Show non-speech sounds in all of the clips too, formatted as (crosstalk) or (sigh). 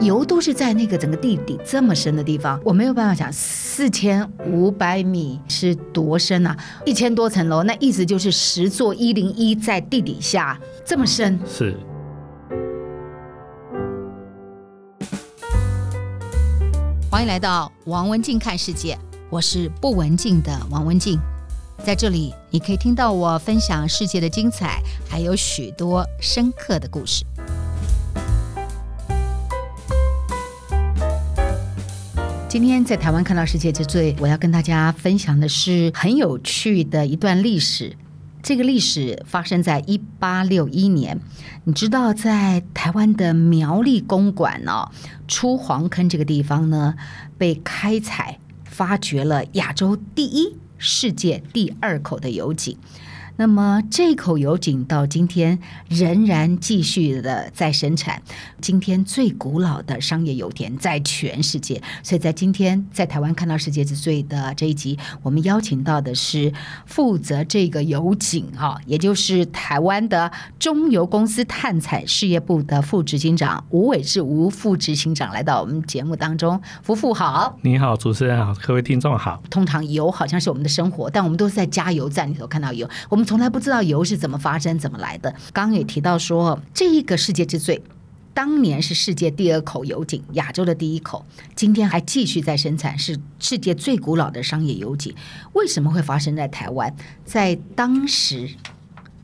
油都是在那个整个地底这么深的地方，我没有办法想四千五百米是多深啊？一千多层楼，那意思就是十座一零一在地底下这么深。是。欢迎来到王文静看世界，我是不文静的王文静，在这里你可以听到我分享世界的精彩，还有许多深刻的故事。今天在台湾看到世界之最，我要跟大家分享的是很有趣的一段历史。这个历史发生在一八六一年，你知道，在台湾的苗栗公馆哦，出黄坑这个地方呢，被开采发掘了亚洲第一、世界第二口的油井。那么这口油井到今天仍然继续的在生产，今天最古老的商业油田在全世界。所以在今天在台湾看到世界之最的这一集，我们邀请到的是负责这个油井哈，也就是台湾的中油公司探采事业部的副执行长吴伟志吴副执行长来到我们节目当中。夫妇好，你好，主持人好，各位听众好。通常油好像是我们的生活，但我们都是在加油站里头看到油，我们。从来不知道油是怎么发生、怎么来的。刚刚也提到说，这一个世界之最，当年是世界第二口油井，亚洲的第一口，今天还继续在生产，是世界最古老的商业油井。为什么会发生在台湾？在当时，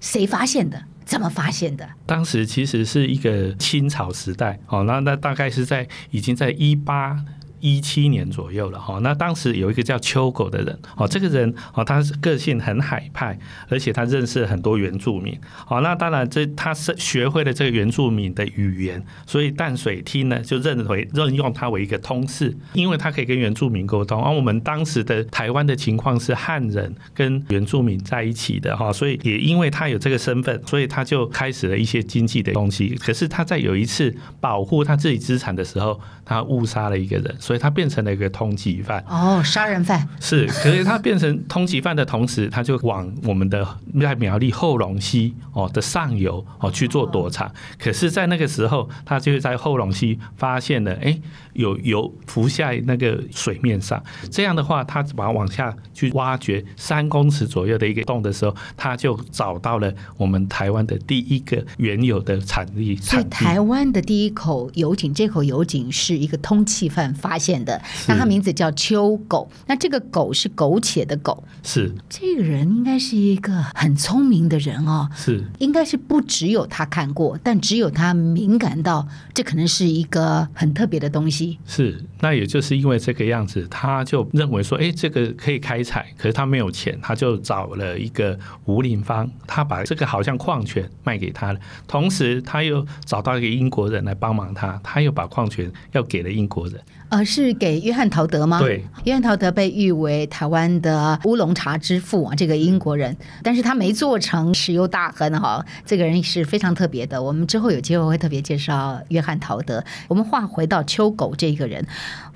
谁发现的？怎么发现的？当时其实是一个清朝时代，哦，那那大概是在已经在一八。一七年左右了哈，那当时有一个叫秋狗的人哦，这个人哦，他是个性很海派，而且他认识很多原住民。好，那当然这他是学会了这个原住民的语言，所以淡水厅呢就认为任用他为一个通事，因为他可以跟原住民沟通。而我们当时的台湾的情况是汉人跟原住民在一起的哈，所以也因为他有这个身份，所以他就开始了一些经济的东西。可是他在有一次保护他自己资产的时候，他误杀了一个人。他变成了一个通缉犯哦，杀人犯是。可是他变成通缉犯的同时，他就往我们的在苗栗后龙溪哦的上游哦去做躲藏。可是，在那个时候，他就在后龙溪发现了，哎，有油浮在那个水面上。这样的话，他把它往下去挖掘三公尺左右的一个洞的时候，他就找到了我们台湾的第一个原有的产地。所以，台湾的第一口油井，这口油井是一个通缉犯发现的，那他名字叫秋狗，那这个狗是苟且的狗，是。这个人应该是一个很聪明的人哦，是。应该是不只有他看过，但只有他敏感到这可能是一个很特别的东西，是。那也就是因为这个样子，他就认为说，哎，这个可以开采，可是他没有钱，他就找了一个吴林芳，他把这个好像矿泉卖给他了，同时他又找到一个英国人来帮忙他，他又把矿泉要给了英国人。呃，是给约翰陶德吗？对，约翰陶德被誉为台湾的乌龙茶之父啊，这个英国人，但是他没做成石油大亨哈，这个人是非常特别的。我们之后有机会会特别介绍约翰陶德。我们话回到秋狗这个人，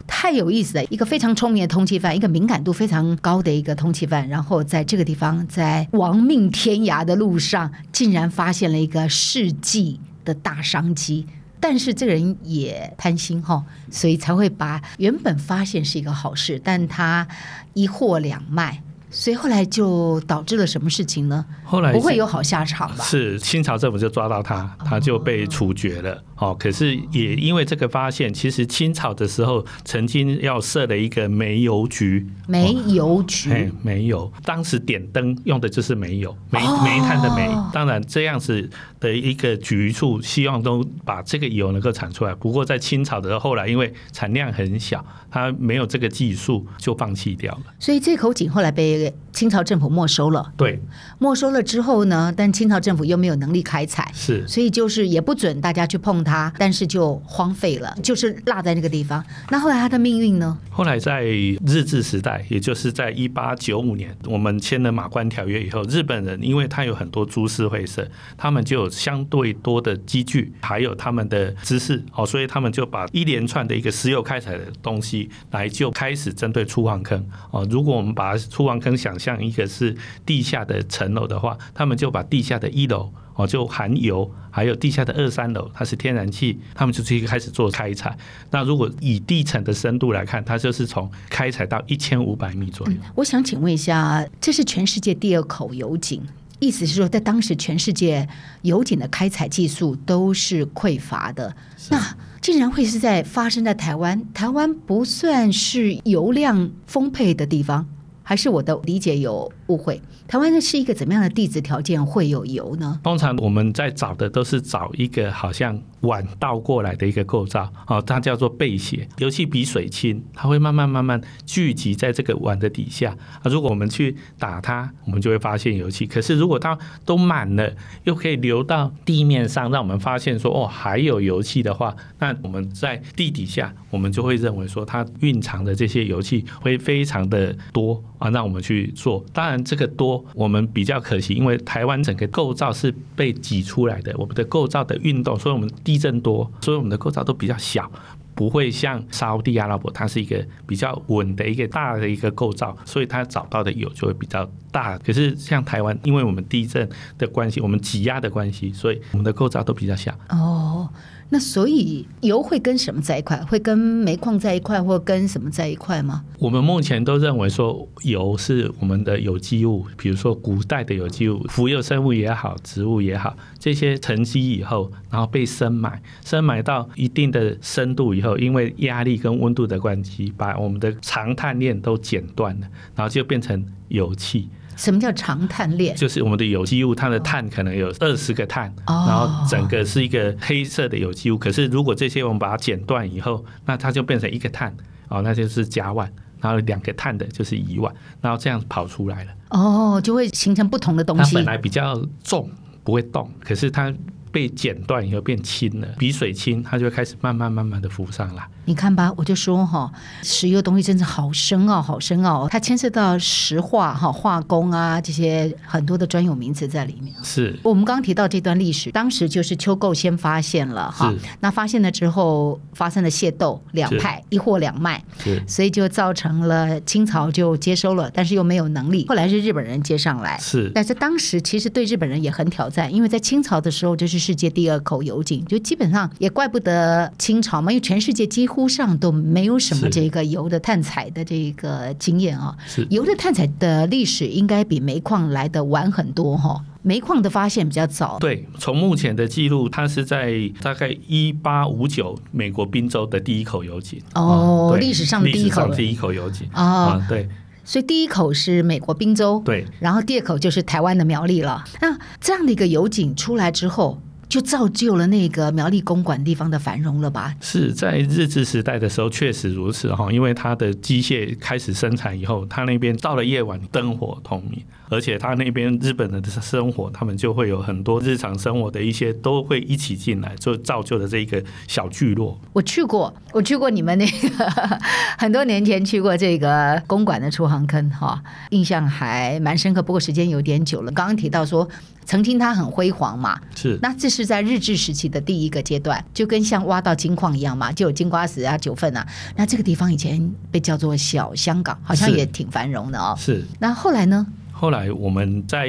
太有意思了，一个非常聪明的通缉犯，一个敏感度非常高的一个通缉犯，然后在这个地方，在亡命天涯的路上，竟然发现了一个世纪的大商机。但是这个人也贪心哈，所以才会把原本发现是一个好事，但他一货两卖。所以后来就导致了什么事情呢？后来不会有好下场吧？是清朝政府就抓到他，他就被处决了。哦，可是也因为这个发现，其实清朝的时候曾经要设了一个煤油局。煤油局，哎，煤油，当时点灯用的就是煤油，煤煤炭的煤。当然这样子的一个局处，希望都把这个油能够产出来。不过在清朝的时候，后来因为产量很小，它没有这个技术，就放弃掉了。所以这口井后来被。清朝政府没收了，对，没收了之后呢，但清朝政府又没有能力开采，是，所以就是也不准大家去碰它，但是就荒废了，就是落在那个地方。那后来他的命运呢？后来在日治时代，也就是在一八九五年，我们签了马关条约以后，日本人因为他有很多株式会社，他们就有相对多的机具，还有他们的知识，哦，所以他们就把一连串的一个石油开采的东西来就开始针对出黄坑，哦，如果我们把出黄坑想象一个是地下的层楼的话，他们就把地下的一楼哦，就含油，还有地下的二三楼，它是天然气，他们就去开始做开采。那如果以地层的深度来看，它就是从开采到一千五百米左右。嗯，我想请问一下，这是全世界第二口油井，意思是说，在当时全世界油井的开采技术都是匮乏的，那竟然会是在发生在台湾？台湾不算是油量丰沛的地方。还是我的理解有误会？台湾的是一个怎么样的地质条件会有油呢？通常我们在找的都是找一个好像碗倒过来的一个构造，哦，它叫做背斜。油气比水轻，它会慢慢慢慢聚集在这个碗的底下。啊，如果我们去打它，我们就会发现油气。可是如果它都满了，又可以流到地面上，让我们发现说哦还有油气的话，那我们在地底下，我们就会认为说它蕴藏的这些油气会非常的多。啊，让我们去做。当然，这个多我们比较可惜，因为台湾整个构造是被挤出来的，我们的构造的运动，所以我们地震多，所以我们的构造都比较小，不会像沙地阿拉伯，它是一个比较稳的一个大的一个构造，所以它找到的油就会比较大。可是像台湾，因为我们地震的关系，我们挤压的关系，所以我们的构造都比较小。哦。那所以油会跟什么在一块？会跟煤矿在一块，或跟什么在一块吗？我们目前都认为说油是我们的有机物，比如说古代的有机物，浮游生物也好，植物也好，这些沉积以后，然后被深埋，深埋到一定的深度以后，因为压力跟温度的关系，把我们的长碳链都剪断了，然后就变成油气。什么叫长碳链？就是我们的有机物，它的碳可能有二十个碳，哦，然后整个是一个黑色的有机物。可是如果这些我们把它剪断以后，那它就变成一个碳，哦，那就是甲烷。然后两个碳的就是乙烷，然后这样跑出来了。哦，就会形成不同的东西。它本来比较重，不会动，可是它被剪断以后变轻了，比水轻，它就会开始慢慢慢慢的浮上来。你看吧，我就说哈，石油的东西真的好深奥，好深奥，它牵涉到石化哈、化工啊这些很多的专有名词在里面。是我们刚刚提到这段历史，当时就是秋构先发现了哈，那发现了之后发生了械斗，两派一货两卖，所以就造成了清朝就接收了，但是又没有能力。后来是日本人接上来，是，但是当时其实对日本人也很挑战，因为在清朝的时候就是世界第二口油井，就基本上也怪不得清朝嘛，因为全世界几乎。上都没有什么这个油的探采的这个经验啊，油的探采的历史应该比煤矿来的晚很多哈。煤矿的发现比较早，对，从目前的记录，它是在大概一八五九，美国宾州的第一口油井哦，历史上的第一口第一口油井啊，对，所以第一口是美国宾州，对，然后第二口就是台湾的苗栗了。那这样的一个油井出来之后。就造就了那个苗栗公馆地方的繁荣了吧？是在日治时代的时候确实如此哈，因为它的机械开始生产以后，它那边到了夜晚灯火通明，而且它那边日本人的生活，他们就会有很多日常生活的一些都会一起进来，就造就了这一个小聚落。我去过，我去过你们那个 (laughs) 很多年前去过这个公馆的出航坑哈，印象还蛮深刻。不过时间有点久了，刚刚提到说。曾经它很辉煌嘛，是。那这是在日治时期的第一个阶段，就跟像挖到金矿一样嘛，就有金瓜石啊、九份啊。那这个地方以前被叫做小香港，好像也挺繁荣的哦。是。那后来呢？后来我们在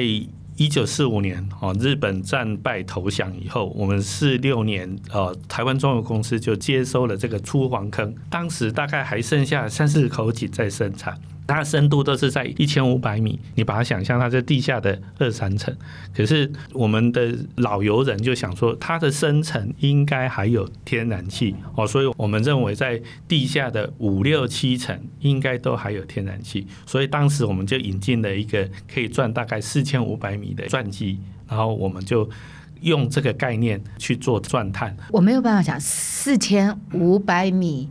一九四五年哦，日本战败投降以后，我们四六年呃，台湾中油公司就接收了这个出黄坑，当时大概还剩下三四口井在生产。它的深度都是在一千五百米，你把它想象它在地下的二三层。可是我们的老油人就想说，它的深层应该还有天然气哦，所以我们认为在地下的五六七层应该都还有天然气。所以当时我们就引进了一个可以钻大概四千五百米的钻机，然后我们就用这个概念去做钻探。我没有办法讲四千五百米。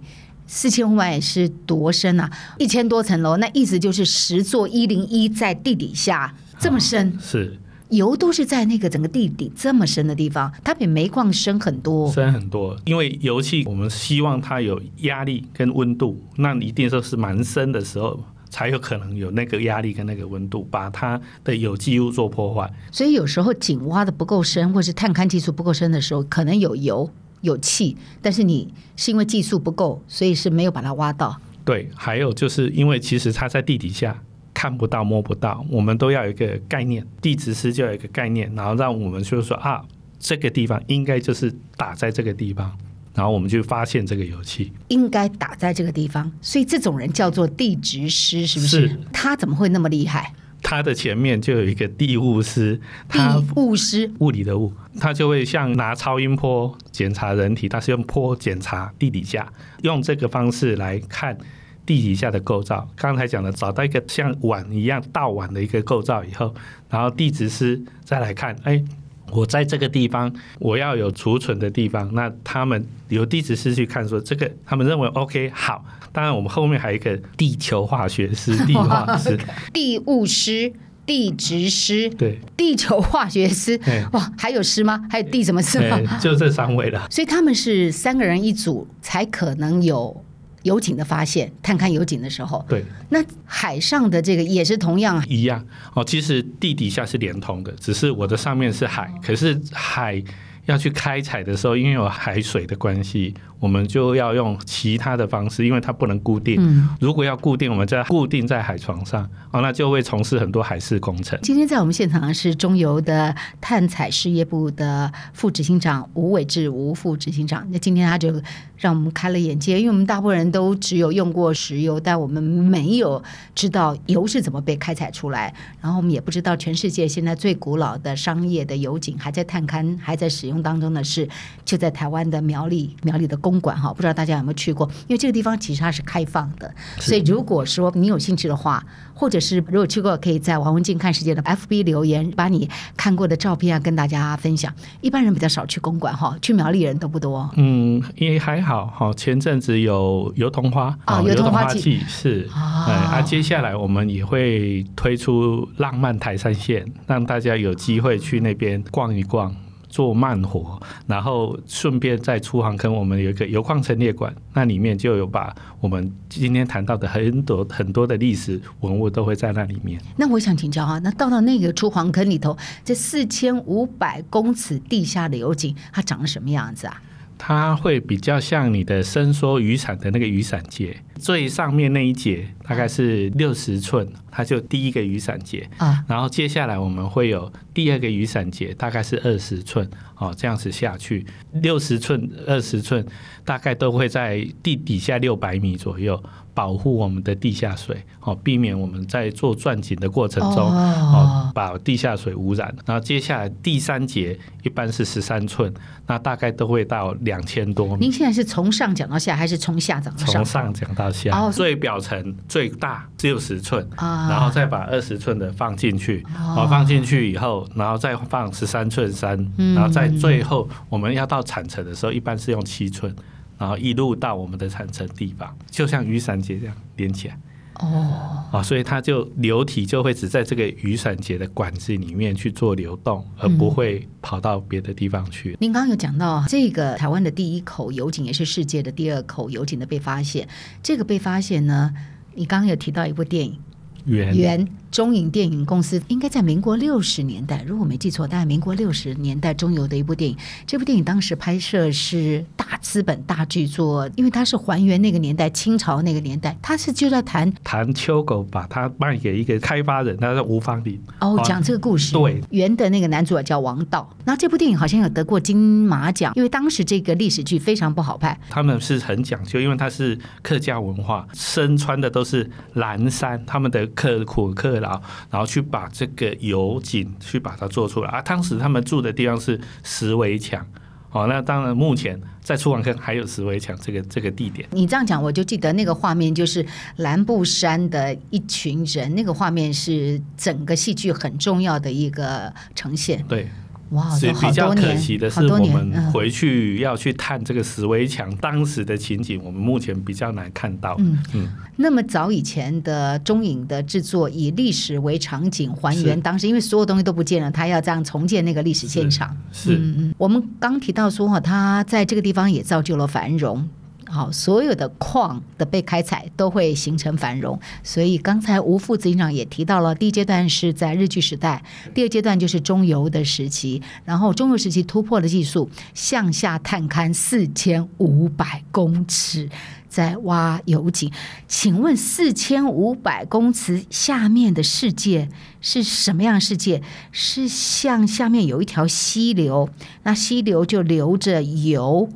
四千五百是多深啊？一千多层楼，那意思就是十座一零一在地底下这么深。啊、是油都是在那个整个地底这么深的地方，它比煤矿深很多。深很多，因为油气我们希望它有压力跟温度，那一定说是蛮深的时候才有可能有那个压力跟那个温度，把它的有机物做破坏。所以有时候井挖的不够深，或是探勘技术不够深的时候，可能有油。有气，但是你是因为技术不够，所以是没有把它挖到。对，还有就是因为其实它在地底下看不到摸不到，我们都要有一个概念，地质师就有一个概念，然后让我们就是说啊，这个地方应该就是打在这个地方。然后我们就发现这个油气应该打在这个地方，所以这种人叫做地质师，是不是？是。他怎么会那么厉害？他的前面就有一个地物师，地物师，物理的物，他就会像拿超音波检查人体，他是用波检查地底下，用这个方式来看地底下的构造。刚才讲的，找到一个像碗一样倒碗的一个构造以后，然后地质师再来看，哎。我在这个地方，我要有储存的地方。那他们有地质师去看，说这个他们认为 OK 好。当然，我们后面还有一个地球化学师、地化师、(laughs) 地物师、地质师，对，地球化学师。哇，还有师吗？还有地什么师吗？就这三位了。所以他们是三个人一组，才可能有。油井的发现，探勘油井的时候，对，那海上的这个也是同样一样哦。其实地底下是连通的，只是我的上面是海，可是海要去开采的时候，因为有海水的关系。我们就要用其他的方式，因为它不能固定。嗯，如果要固定，我们再固定在海床上，哦，那就会从事很多海事工程。今天在我们现场的是中油的探采事业部的副执行长吴伟志吴副执行长。那今天他就让我们开了眼界，因为我们大部分人都只有用过石油，但我们没有知道油是怎么被开采出来，然后我们也不知道全世界现在最古老的商业的油井还在探勘、还在使用当中的是就在台湾的苗栗苗栗的。公馆哈，不知道大家有没有去过？因为这个地方其实它是开放的，所以如果说你有兴趣的话，或者是如果去过，可以在王文静看世界的 FB 留言，把你看过的照片啊跟大家分享。一般人比较少去公馆哈，去苗栗人都不多。嗯，也还好哈。前阵子有油桐花啊，油桐花季是啊，啊，接下来我们也会推出浪漫台山线，让大家有机会去那边逛一逛。做慢活，然后顺便在出航坑，我们有一个油矿陈列馆，那里面就有把我们今天谈到的很多很多的历史文物都会在那里面。那我想请教啊，那到了那个出航坑里头，这四千五百公尺地下的油井，它长得什么样子啊？它会比较像你的伸缩雨伞的那个雨伞节，最上面那一节大概是六十寸，它就第一个雨伞节。啊。然后接下来我们会有第二个雨伞节，大概是二十寸哦，这样子下去，六十寸、二十寸，大概都会在地底下六百米左右。保护我们的地下水，哦，避免我们在做钻井的过程中，哦，把地下水污染。然后接下来第三节一般是十三寸，那大概都会到两千多米。您现在是从上讲到下，还是从下讲到上？从上讲到下。哦，最表层最大只有十寸，然后再把二十寸的放进去，哦，放进去以后，然后再放十三寸三，然后在最后我们要到产层的时候，一般是用七寸。然后一路到我们的产层地方，就像雨伞节这样连起来。哦，啊，所以它就流体就会只在这个雨伞节的管子里面去做流动，而不会跑到别的地方去。嗯。您刚刚有讲到这个台湾的第一口油井，也是世界的第二口油井的被发现。这个被发现呢，你刚刚有提到一部电影。原中影电影公司应该在民国六十年代，如果没记错，大概民国六十年代中游的一部电影。这部电影当时拍摄是大资本大巨作，因为它是还原那个年代清朝那个年代，它是就在谈谈秋狗把它卖给一个开发人，他是吴芳林。哦，讲这个故事。对，(laughs) 原的那个男主角叫王道。那这部电影好像有得过金马奖，因为当时这个历史剧非常不好拍。他们是很讲究，因为它是客家文化，身穿的都是蓝衫，他们的。刻苦克劳，然后去把这个油井去把它做出来啊！当时他们住的地方是石围墙，哦，那当然目前在出港坑还有石围墙这个这个地点。你这样讲，我就记得那个画面，就是蓝布山的一群人，那个画面是整个戏剧很重要的一个呈现。对。哇，所以比较可惜的是，我们回去要去探这个石围墙当时的情景，我们目前比较难看到。嗯嗯。那么早以前的中影的制作，以历史为场景还原当时，因为所有东西都不见了，他要这样重建那个历史现场。是。嗯嗯。我们刚提到说哈，他在这个地方也造就了繁荣。好，所有的矿的被开采都会形成繁荣。所以刚才吴副执行长也提到了，第一阶段是在日据时代，第二阶段就是中油的时期，然后中油时期突破了技术，向下探勘四千五百公尺。在挖油井，请问四千五百公尺下面的世界是什么样的世界？是像下面有一条溪流，那溪流就流着油，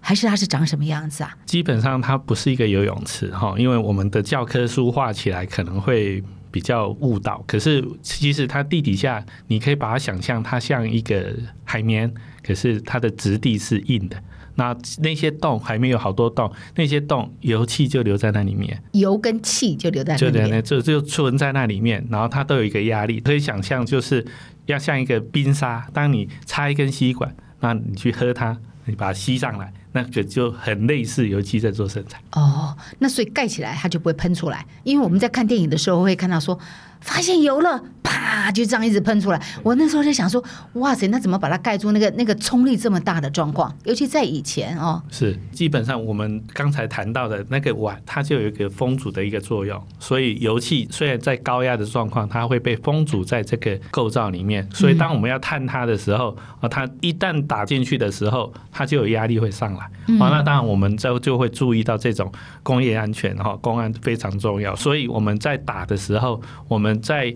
还是它是长什么样子啊？基本上它不是一个游泳池哈，因为我们的教科书画起来可能会比较误导。可是其实它地底下，你可以把它想象它像一个海绵，可是它的质地是硬的。那那些洞还没有好多洞，那些洞油气就留在那里面，油跟气就留在那里面，就就就存在那里面，然后它都有一个压力，可以想象就是要像一个冰沙，当你插一根吸管，那你去喝它，你把它吸上来，那个就很类似油漆在做生产。哦，那所以盖起来它就不会喷出来，因为我们在看电影的时候会看到说。发现油了，啪，就这样一直喷出来。我那时候在想说，哇塞，那怎么把它盖住？那个那个冲力这么大的状况，尤其在以前哦。是，基本上我们刚才谈到的那个碗，它就有一个封阻的一个作用。所以油气虽然在高压的状况，它会被封阻在这个构造里面。所以当我们要探它的时候，啊、嗯，它一旦打进去的时候，它就有压力会上来。啊、嗯，那当然我们就就会注意到这种工业安全哈，公安非常重要。所以我们在打的时候，我们在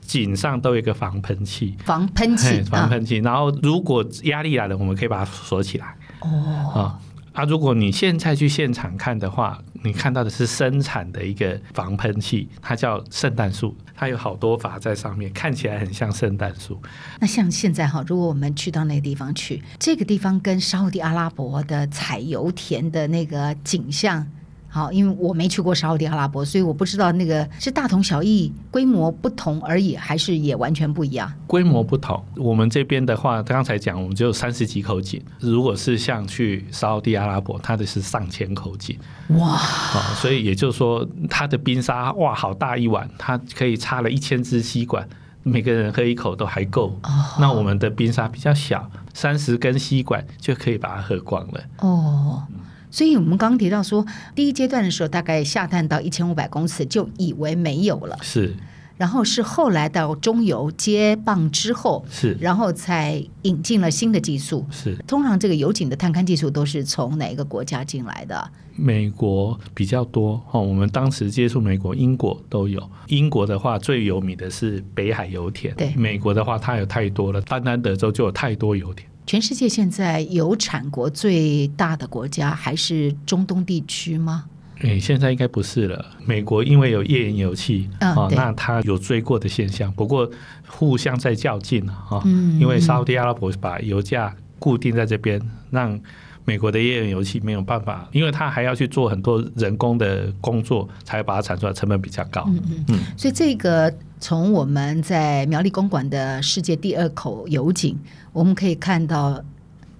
井上都有一个防喷器，防喷器，防喷器。然后如果压力来了，我们可以把它锁起来。哦，啊，如果你现在去现场看的话，你看到的是生产的一个防喷器，它叫圣诞树，它有好多阀在上面，看起来很像圣诞树。那像现在哈，如果我们去到那个地方去，这个地方跟沙乌地阿拉伯的采油田的那个景象。好，因为我没去过沙乌地阿拉伯，所以我不知道那个是大同小异，规模不同而已，还是也完全不一样？规模不同。我们这边的话，刚才讲我们只有三十几口井，如果是像去沙乌地阿拉伯，它的是上千口井。哇！好，所以也就是说，它的冰沙哇，好大一碗，它可以插了一千支吸管，每个人喝一口都还够。哦。那我们的冰沙比较小，三十根吸管就可以把它喝光了。哦。所以我们刚刚提到说，第一阶段的时候，大概下探到一千五百公尺，就以为没有了。是，然后是后来到中油接棒之后，是，然后才引进了新的技术。是，通常这个油井的探勘技术都是从哪一个国家进来的？美国比较多哦。我们当时接触美国、英国都有。英国的话，最有名的是北海油田。对，美国的话，它有太多了，单单德州就有太多油田。全世界现在有产国最大的国家还是中东地区吗？诶，现在应该不是了。美国因为有页岩油气啊、哦，那它有追过的现象。不过互相在较劲啊、哦嗯，因为沙乌地阿拉伯把油价固定在这边，让美国的页岩油气没有办法，因为它还要去做很多人工的工作，才把它产出来，成本比较高。嗯嗯，嗯，所以这个。从我们在苗栗公馆的世界第二口油井，我们可以看到。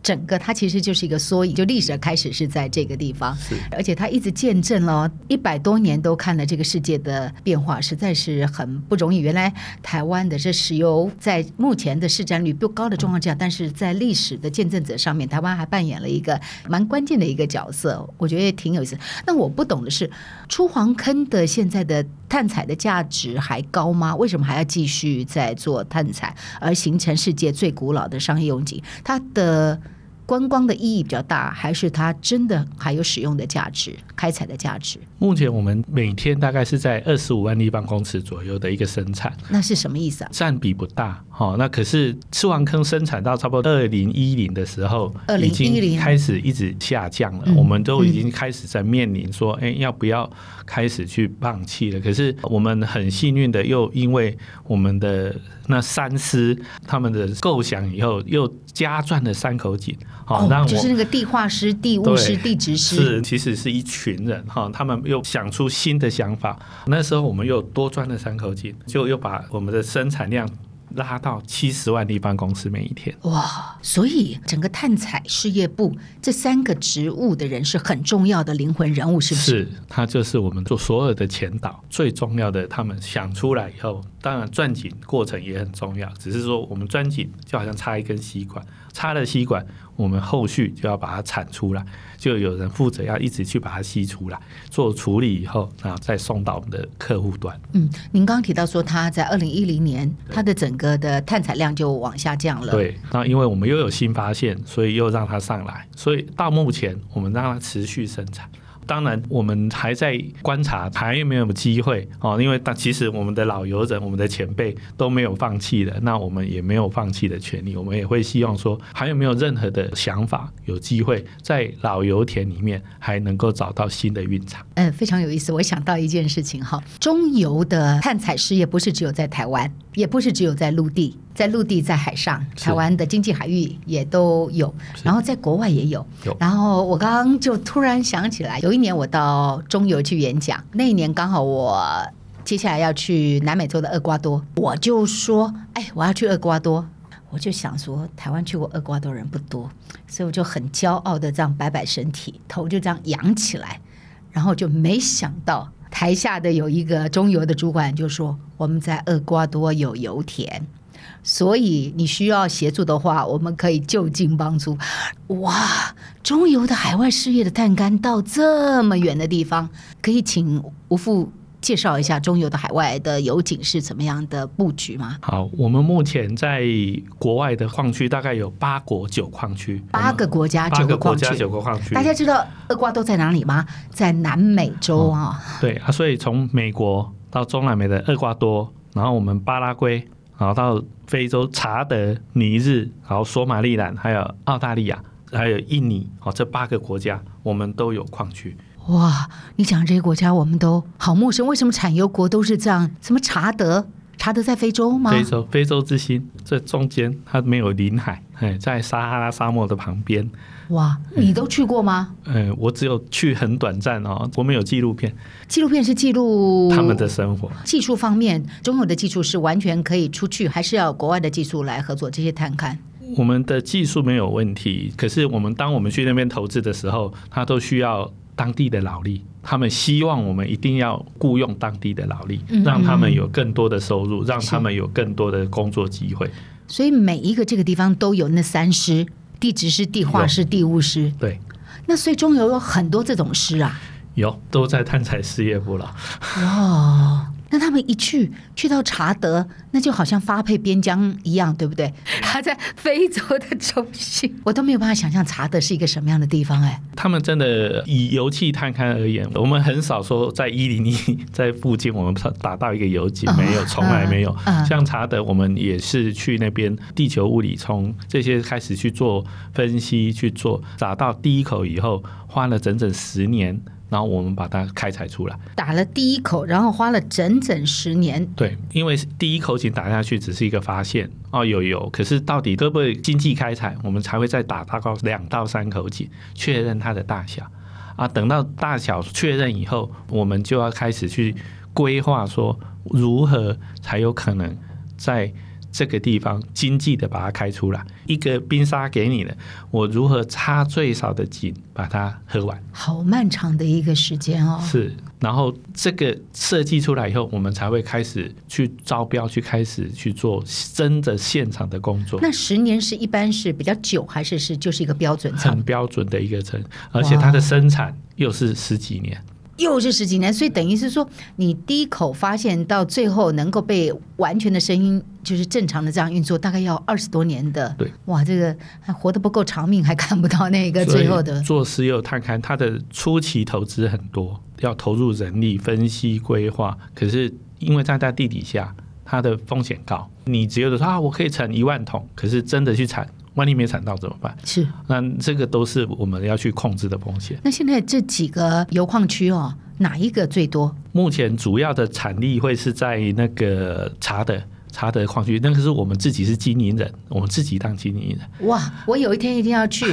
整个它其实就是一个缩影，就历史的开始是在这个地方，而且它一直见证了一百多年，都看了这个世界的变化，实在是很不容易。原来台湾的这石油在目前的市占率不高的状况下，但是在历史的见证者上面，台湾还扮演了一个蛮关键的一个角色，我觉得也挺有意思。那我不懂的是，出黄坑的现在的探采的价值还高吗？为什么还要继续在做探采，而形成世界最古老的商业用井？它的观光的意义比较大，还是它真的还有使用的价值、开采的价值？目前我们每天大概是在二十五万立方公尺左右的一个生产，那是什么意思啊？占比不大，哈。那可是赤黄坑生产到差不多二零一零的时候，二零一零开始一直下降了，我们都已经开始在面临说，哎、嗯，要不要开始去放弃了？可是我们很幸运的，又因为我们的那三师他们的构想以后，又加钻了三口井。好、哦，就是那个地化师、地物师、地质师，是其实是一群人哈，他们又想出新的想法。那时候我们又多钻了三口井，就又把我们的生产量。拉到七十万立方公尺每一天，哇！所以整个探采事业部这三个职务的人是很重要的灵魂人物，是不是？是，他就是我们做所有的前导最重要的。他们想出来以后，当然钻井过程也很重要，只是说我们钻井就好像插一根吸管，插了吸管，我们后续就要把它产出来，就有人负责要一直去把它吸出来，做处理以后，然后再送到我们的客户端。嗯，您刚刚提到说，它在二零一零年，它的整个的碳采量就往下降了。对，那因为我们又有新发现，所以又让它上来，所以到目前我们让它持续生产。当然，我们还在观察还有没有机会哦，因为但其实我们的老油人、我们的前辈都没有放弃的，那我们也没有放弃的权利。我们也会希望说，还有没有任何的想法，有机会在老油田里面还能够找到新的蕴藏。嗯，非常有意思。我想到一件事情哈，中油的探采事业不是只有在台湾，也不是只有在陆地。在陆地，在海上，台湾的经济海域也都有，然后在国外也有。有。然后我刚刚就突然想起来，有一年我到中油去演讲，那一年刚好我接下来要去南美洲的厄瓜多，我就说，哎，我要去厄瓜多，我就想说，台湾去过厄瓜多人不多，所以我就很骄傲的这样摆摆身体，头就这样仰起来，然后就没想到台下的有一个中油的主管就说，我们在厄瓜多有油田。所以你需要协助的话，我们可以就近帮助。哇，中油的海外事业的探勘到这么远的地方，可以请吴副介绍一下中油的海外的油井是怎么样的布局吗？好，我们目前在国外的矿区大概有八国九矿区，八个国家九个国家九个矿区。大家知道厄瓜多在哪里吗？在南美洲啊。对啊，所以从美国到中南美的厄瓜多，然后我们巴拉圭。然后到非洲查德、尼日，然后索马利兰，还有澳大利亚，还有印尼，哦，这八个国家我们都有矿区。哇，你讲这些国家我们都好陌生，为什么产油国都是这样？什么查德？查德在非洲吗？非洲，非洲之心，这中间它没有临海，哎，在撒哈拉沙漠的旁边。哇，你都去过吗？嗯，我只有去很短暂哦。我们有纪录片，纪录片是记录他们的生活。技术方面，中国的技术是完全可以出去，还是要国外的技术来合作这些探勘？我们的技术没有问题，可是我们当我们去那边投资的时候，他都需要当地的劳力。他们希望我们一定要雇佣当地的劳力，让他们有更多的收入，让他们有更多的工作机会。所以每一个这个地方都有那三师。地质师、地化师、地物师，对，那所以中油有很多这种师啊，有都在探采事业部了。哇。那他们一去去到查德，那就好像发配边疆一样，对不对？他在非洲的中心，(laughs) 我都没有办法想象查德是一个什么样的地方哎。他们真的以油气探勘而言，我们很少说在一零一在附近我们打到一个油井，没有，从来没有。像查德，我们也是去那边地球物理从这些开始去做分析，去做打到第一口以后，花了整整十年。然后我们把它开采出来，打了第一口，然后花了整整十年。对，因为第一口井打下去只是一个发现哦，有有，可是到底可不可以经济开采，我们才会再打大概两到三口井，确认它的大小啊。等到大小确认以后，我们就要开始去规划说如何才有可能在。这个地方经济的把它开出来，一个冰沙给你了，我如何插最少的井把它喝完？好漫长的一个时间哦。是，然后这个设计出来以后，我们才会开始去招标，去开始去做真的现场的工作。那十年是一般是比较久，还是是就是一个标准？很标准的一个层，而且它的生产又是十几年。又是十几年，所以等于是说，你第一口发现到最后能够被完全的声音就是正常的这样运作，大概要二十多年的。对，哇，这个还活得不够长命，还看不到那个最后的。做石油探勘，它的初期投资很多，要投入人力分析规划。可是因为站在地底下，它的风险高，你只有的说啊，我可以产一万桶，可是真的去产。万一没产到怎么办？是，那这个都是我们要去控制的风险。那现在这几个油矿区哦，哪一个最多？目前主要的产力会是在那个查德查德矿区，那个是我们自己是经营人，我们自己当经营人。哇，我有一天一定要去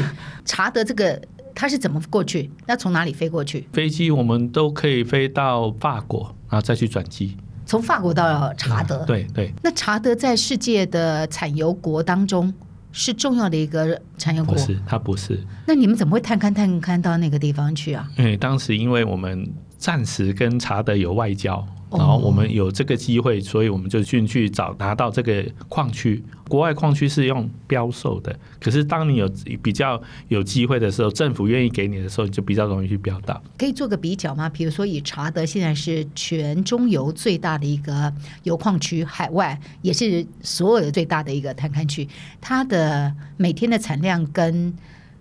查德，这个它是怎么过去？要从哪里飞过去？飞机我们都可以飞到法国，然后再去转机。从法国到查德？嗯、对对。那查德在世界的产油国当中，是重要的一个产业国，不是，它不是。那你们怎么会探勘探勘到那个地方去啊？因为当时因为我们暂时跟查德有外交，然后我们有这个机会，所以我们就进去找拿到这个矿区。国外矿区是用标售的，可是当你有比较有机会的时候，政府愿意给你的时候，你就比较容易去标到。可以做个比较吗？比如说，以查德现在是全中油最大的一个油矿区，海外也是所有的最大的一个探勘区，它的每天的产量跟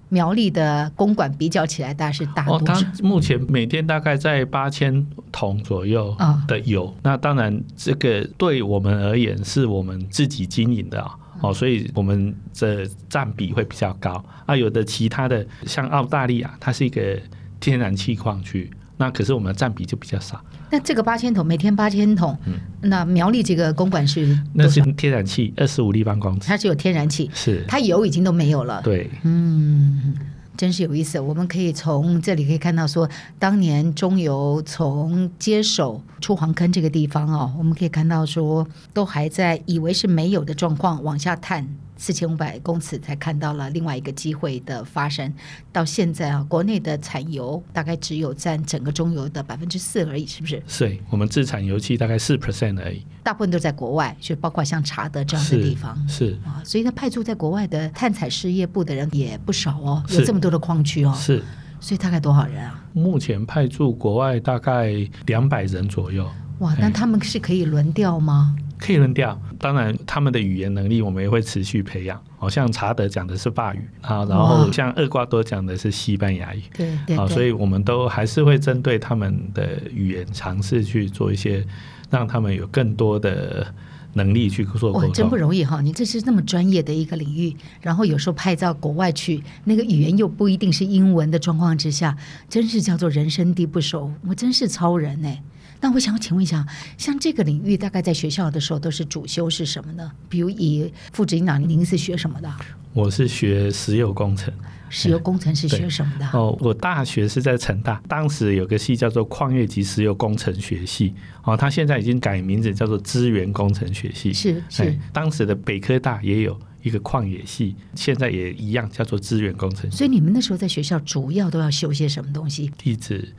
苗栗的公馆比较起来，大概是大多少？哦，它目前每天大概在八千桶左右的油。哦。那当然，这个对我们而言是我们自己经营的哦，所以我们的占比会比较高。啊，有的其他的像澳大利亚，它是一个天然气矿区。那可是我们的占比就比较少。那这个八千桶，每天八千桶，嗯，那苗栗这个公馆是那是天然气，二十五立方公尺，它是有天然气，是它油已经都没有了。对，嗯，真是有意思。我们可以从这里可以看到说，说当年中油从接手出黄坑这个地方哦，我们可以看到说，都还在以为是没有的状况往下探。四千五百公尺才看到了另外一个机会的发生。到现在啊，国内的产油大概只有占整个中油的百分之四而已，是不是？是，我们自产油气大概四 percent 而已。大部分都在国外，就包括像查德这样的地方。是，是啊，所以他派驻在国外的探采事业部的人也不少哦，有这么多的矿区哦。是，所以大概多少人啊？目前派驻国外大概两百人左右。哇，那他们是可以轮调吗？可以扔掉，当然他们的语言能力我们也会持续培养。好像查德讲的是法语啊，然后像厄瓜多讲的是西班牙语，对对，啊，所以我们都还是会针对他们的语言尝试去做一些，让他们有更多的能力去做沟通。真不容易哈！你这是那么专业的一个领域，然后有时候派到国外去，那个语言又不一定是英文的状况之下，真是叫做人生地不熟。我真是超人哎！那我想请问一下，像这个领域，大概在学校的时候都是主修是什么呢？比如以副执行长，您是学什么的？我是学石油工程。石油工程是学什么的？哦，我大学是在成大，当时有个系叫做矿业及石油工程学系。哦，它现在已经改名字叫做资源工程学系。是是，当时的北科大也有一个矿业系，现在也一样叫做资源工程。所以你们那时候在学校主要都要修些什么东西？地质。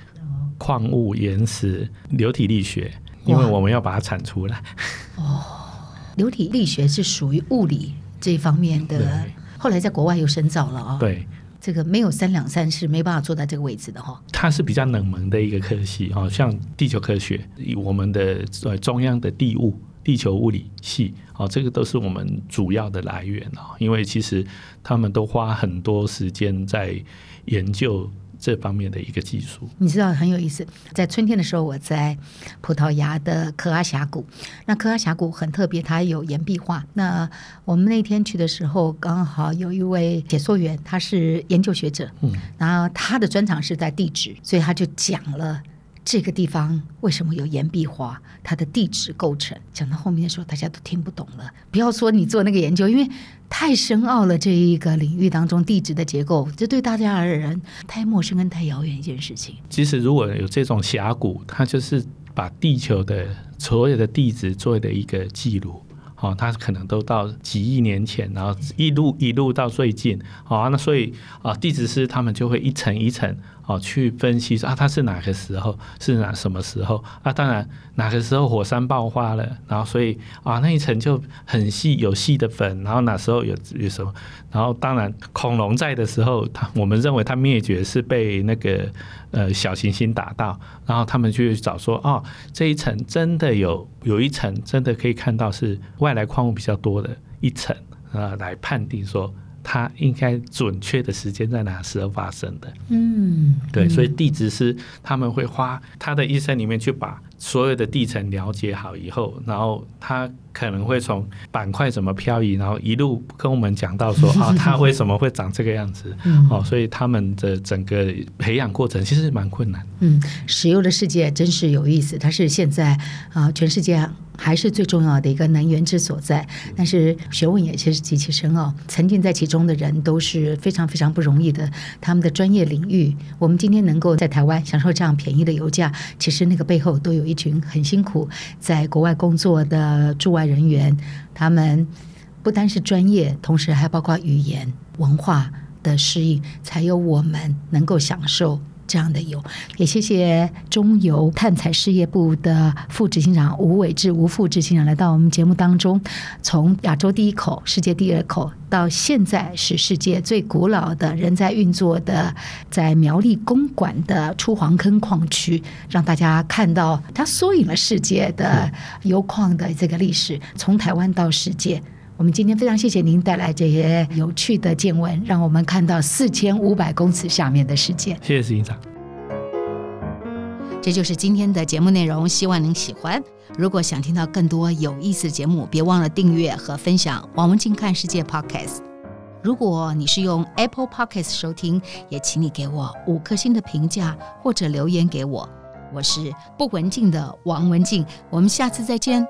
矿物、岩石、流体力学，因为我们要把它产出来。哦，流体力学是属于物理这一方面的，后来在国外又深造了啊、哦。对，这个没有三两三是没办法坐在这个位置的哈、哦。它是比较冷门的一个科系哈，像地球科学，我们的呃中央的地物、地球物理系，哦，这个都是我们主要的来源啊。因为其实他们都花很多时间在研究。这方面的一个技术，你知道很有意思。在春天的时候，我在葡萄牙的科阿峡谷。那科阿峡谷很特别，它有岩壁画。那我们那天去的时候，刚好有一位解说员，他是研究学者，嗯，然后他的专长是在地质，所以他就讲了。这个地方为什么有岩壁画？它的地质构成讲到后面的时候，大家都听不懂了。不要说你做那个研究，因为太深奥了。这一个领域当中，地质的结构，这对大家而言太陌生跟太遥远一件事情。其实如果有这种峡谷，它就是把地球的所有的地质做的一个记录。好，它可能都到几亿年前，然后一路一路到最近。好，那所以啊，地质师他们就会一层一层。哦，去分析说啊，它是哪个时候，是哪什么时候啊？当然，哪个时候火山爆发了，然后所以啊，那一层就很细，有细的粉，然后哪时候有有什么？然后当然，恐龙在的时候，它我们认为它灭绝是被那个呃小行星打到，然后他们去找说哦，这一层真的有有一层真的可以看到是外来矿物比较多的一层啊，来判定说。它应该准确的时间在哪时候发生的？嗯，对，所以地质师他们会花他的一生里面去把所有的地层了解好以后，然后他可能会从板块怎么漂移，然后一路跟我们讲到说啊，它为什么会长这个样子？哦，所以他们的整个培养过程其实蛮困难。嗯，石油的世界真是有意思，它是现在啊，全世界。还是最重要的一个能源之所在，但是学问也其实极其深奥。沉浸在其中的人都是非常非常不容易的，他们的专业领域。我们今天能够在台湾享受这样便宜的油价，其实那个背后都有一群很辛苦在国外工作的驻外人员。他们不单是专业，同时还包括语言文化的适应，才有我们能够享受这样的油。也谢谢中油碳采事业部的副执行长吴伟志吴副执行长来到我们节目当中，从亚洲第一口、世界第二口，到现在是世界最古老的仍在运作的，在苗栗公馆的出黄坑矿区，让大家看到它缩影了世界的油矿的这个历史，从台湾到世界。我们今天非常谢谢您带来这些有趣的见闻，让我们看到四千五百公尺下面的世界。谢谢石营长。这就是今天的节目内容，希望您喜欢。如果想听到更多有意思的节目，别忘了订阅和分享王文静看世界 Podcast。如果你是用 Apple Podcast 收听，也请你给我五颗星的评价或者留言给我。我是不文静的王文静，我们下次再见。